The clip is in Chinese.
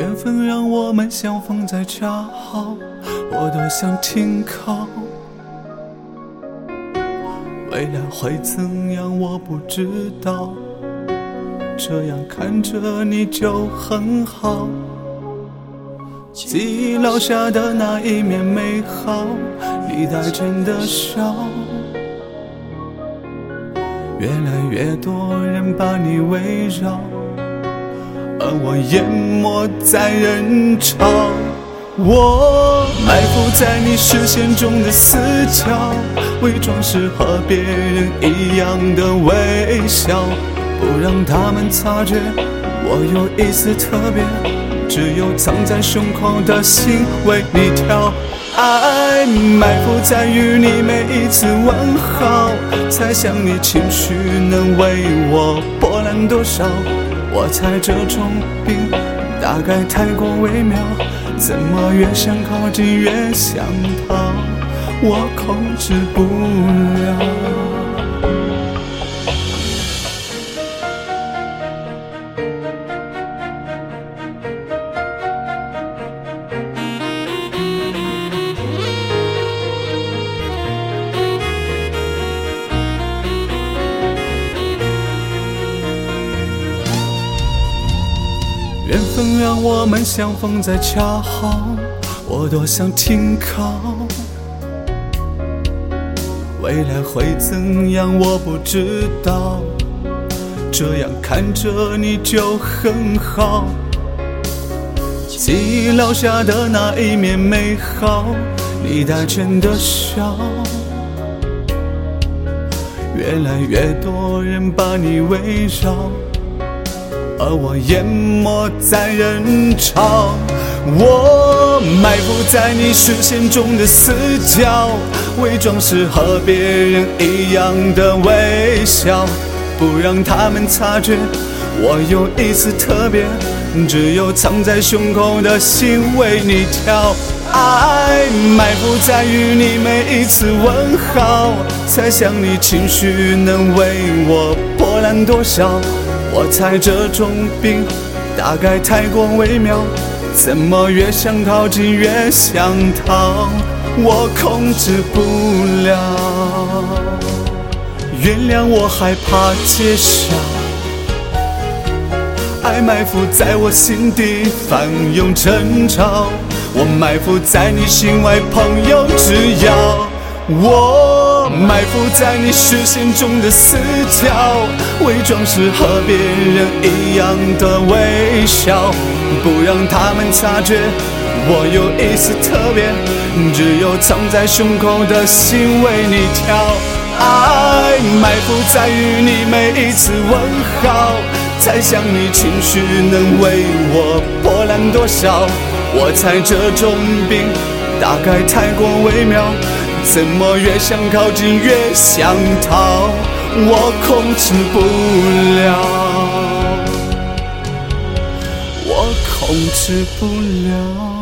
缘分让我们相逢在恰好，我多想停靠。未来会怎样，我不知道。这样看着你就很好。记忆留下的那一面美好，你带真的笑。越来越多人把你围绕，而我淹没在人潮。我埋伏在你视线中的死角，伪装是和别人一样的微笑，不让他们察觉我有一丝特别，只有藏在胸口的心为你跳。爱埋伏在与你每一次问好，猜想你情绪能为我波澜多少？我猜这种病大概太过微妙。怎么越想靠近越想逃，我控制不了。缘分让我们相逢在恰好，我多想停靠。未来会怎样，我不知道。这样看着你就很好。记忆留下的那一面美好，你带真的笑。越来越多人把你围绕。而我淹没在人潮，我埋伏在你视线中的死角，伪装是和别人一样的微笑，不让他们察觉我有一丝特别，只有藏在胸口的心为你跳。爱埋伏在与你每一次问好，猜想你情绪能为我波澜多少。我猜这种病大概太过微妙，怎么越想靠近越想逃，我控制不了。原谅我害怕揭晓，爱埋伏在我心底翻涌成潮，我埋伏在你心外，朋友只要我。埋伏在你视线中的死角，伪装是和别人一样的微笑，不让他们察觉我有一丝特别，只有藏在胸口的心为你跳。爱埋伏在与你每一次问好，猜想你情绪能为我波澜多少。我猜这种病大概太过微妙。怎么越想靠近越想逃，我控制不了，我控制不了。